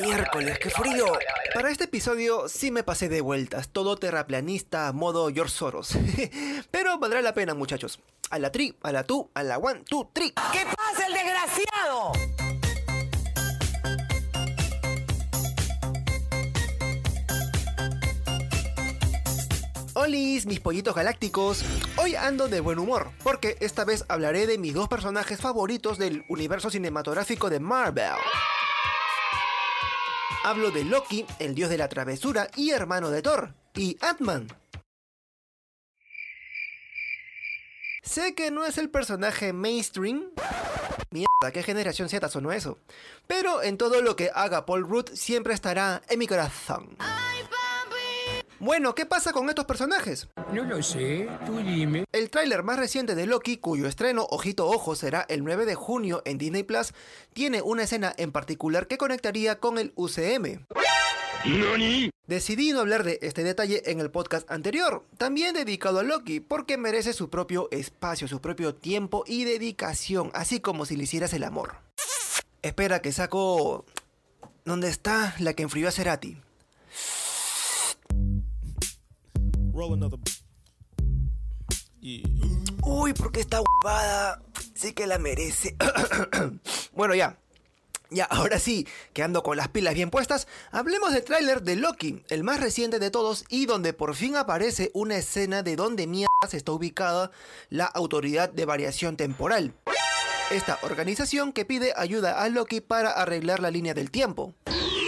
Miércoles, qué frío. Para este episodio sí me pasé de vueltas, todo terraplanista, modo George Soros. Pero valdrá la pena, muchachos. A la tri, a la tú, a la one, two, three. ¿Qué pasa el desgraciado? Olis, mis pollitos galácticos. Hoy ando de buen humor, porque esta vez hablaré de mis dos personajes favoritos del universo cinematográfico de Marvel. Hablo de Loki, el dios de la travesura y hermano de Thor, y Ant-Man. Sé que no es el personaje mainstream. Mierda, ¿qué generación Z sonó eso? Pero en todo lo que haga Paul Rudd siempre estará en mi corazón. Bueno, ¿qué pasa con estos personajes? No lo sé, tú dime. El tráiler más reciente de Loki, cuyo estreno Ojito Ojo será el 9 de junio en Disney Plus, tiene una escena en particular que conectaría con el UCM. Decidí no hablar de este detalle en el podcast anterior, también dedicado a Loki, porque merece su propio espacio, su propio tiempo y dedicación, así como si le hicieras el amor. Espera que saco... ¿Dónde está la que enfrió a Cerati? Roll another. Uy, ¿por qué está huevada? Sí que la merece. bueno, ya. Ya, ahora sí, que ando con las pilas bien puestas, hablemos del tráiler de Loki, el más reciente de todos y donde por fin aparece una escena de donde mierdas está ubicada la Autoridad de Variación Temporal. Esta organización que pide ayuda a Loki para arreglar la línea del tiempo.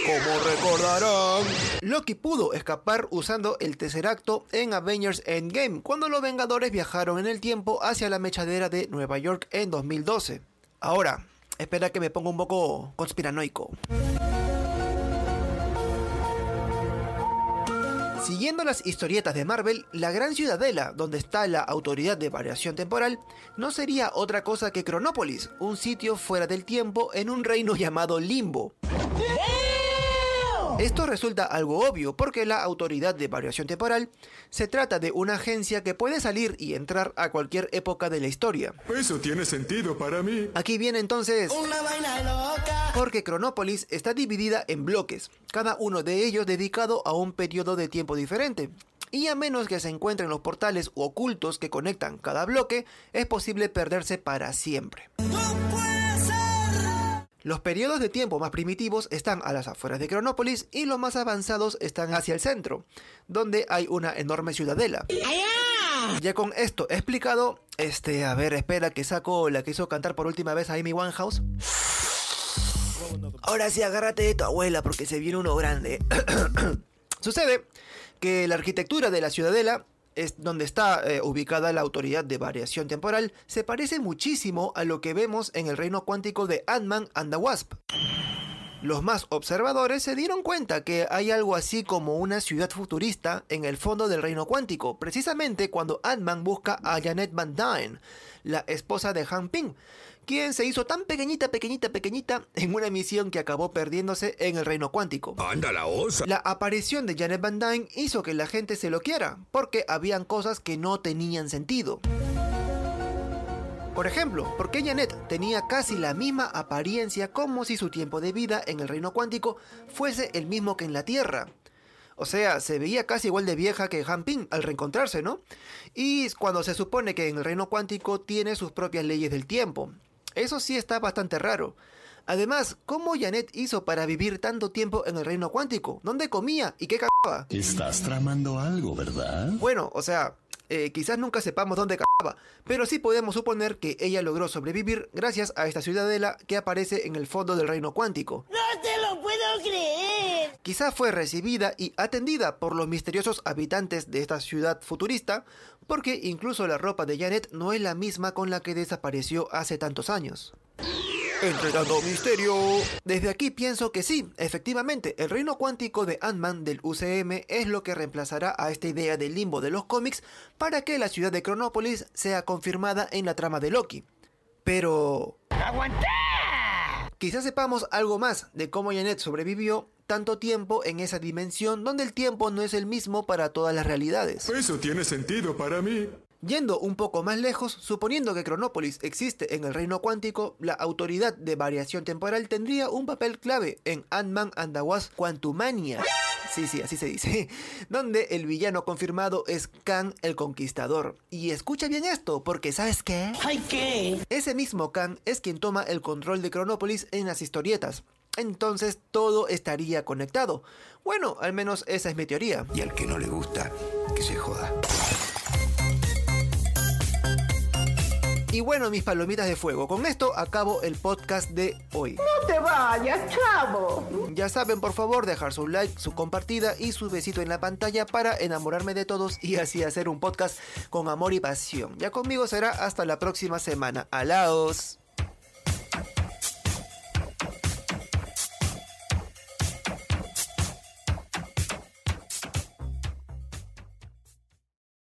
Como recordarán, Loki pudo escapar usando el Tesseracto en Avengers Endgame, cuando los Vengadores viajaron en el tiempo hacia la mechadera de Nueva York en 2012. Ahora, espera que me ponga un poco conspiranoico. Siguiendo las historietas de Marvel, la Gran Ciudadela, donde está la Autoridad de Variación Temporal, no sería otra cosa que Cronópolis, un sitio fuera del tiempo en un reino llamado Limbo. Esto resulta algo obvio porque la autoridad de variación temporal se trata de una agencia que puede salir y entrar a cualquier época de la historia. Eso tiene sentido para mí. Aquí viene entonces... Una vaina loca. Porque Cronópolis está dividida en bloques, cada uno de ellos dedicado a un periodo de tiempo diferente. Y a menos que se encuentren los portales ocultos que conectan cada bloque, es posible perderse para siempre. Los periodos de tiempo más primitivos están a las afueras de Cronópolis y los más avanzados están hacia el centro, donde hay una enorme ciudadela. Ya con esto explicado, este, a ver, espera que saco la que hizo cantar por última vez a Amy Winehouse. Ahora sí, agárrate de tu abuela porque se viene uno grande. Sucede que la arquitectura de la ciudadela es donde está eh, ubicada la autoridad de variación temporal, se parece muchísimo a lo que vemos en el reino cuántico de Ant-Man and the Wasp. Los más observadores se dieron cuenta que hay algo así como una ciudad futurista en el fondo del reino cuántico, precisamente cuando Ant-Man busca a Janet Van Dyne, la esposa de Han Ping, quien se hizo tan pequeñita, pequeñita, pequeñita en una misión que acabó perdiéndose en el reino cuántico. Anda la osa. La aparición de Janet Van Dyne hizo que la gente se lo quiera, porque habían cosas que no tenían sentido. Por ejemplo, porque Janet tenía casi la misma apariencia como si su tiempo de vida en el reino cuántico fuese el mismo que en la Tierra. O sea, se veía casi igual de vieja que Han Ping al reencontrarse, ¿no? Y cuando se supone que en el reino cuántico tiene sus propias leyes del tiempo. Eso sí está bastante raro. Además, ¿cómo Janet hizo para vivir tanto tiempo en el reino cuántico? ¿Dónde comía y qué cagaba? Estás tramando algo, ¿verdad? Bueno, o sea, eh, quizás nunca sepamos dónde cagaba, pero sí podemos suponer que ella logró sobrevivir gracias a esta ciudadela que aparece en el fondo del reino cuántico. No te lo puedo creer. Quizás fue recibida y atendida por los misteriosos habitantes de esta ciudad futurista, porque incluso la ropa de Janet no es la misma con la que desapareció hace tantos años. Entre tanto misterio. Desde aquí pienso que sí, efectivamente, el reino cuántico de Ant-Man del UCM es lo que reemplazará a esta idea del limbo de los cómics para que la ciudad de Cronópolis sea confirmada en la trama de Loki. Pero... ¡Aguanta! Quizás sepamos algo más de cómo Janet sobrevivió tanto tiempo en esa dimensión donde el tiempo no es el mismo para todas las realidades. Eso tiene sentido para mí. Yendo un poco más lejos, suponiendo que Cronópolis existe en el reino cuántico, la autoridad de variación temporal tendría un papel clave en Ant-Man and the Wasp Quantumania. Sí, sí, así se dice. Donde el villano confirmado es Khan el Conquistador. Y escucha bien esto, porque ¿sabes qué? ¿Ay qué? Ese mismo Khan es quien toma el control de Cronópolis en las historietas. Entonces todo estaría conectado. Bueno, al menos esa es mi teoría. Y al que no le gusta, que se joda. Y bueno, mis palomitas de fuego, con esto acabo el podcast de hoy. No te vayas, chavo. Ya saben, por favor, dejar su like, su compartida y su besito en la pantalla para enamorarme de todos y así hacer un podcast con amor y pasión. Ya conmigo será hasta la próxima semana. Alaos.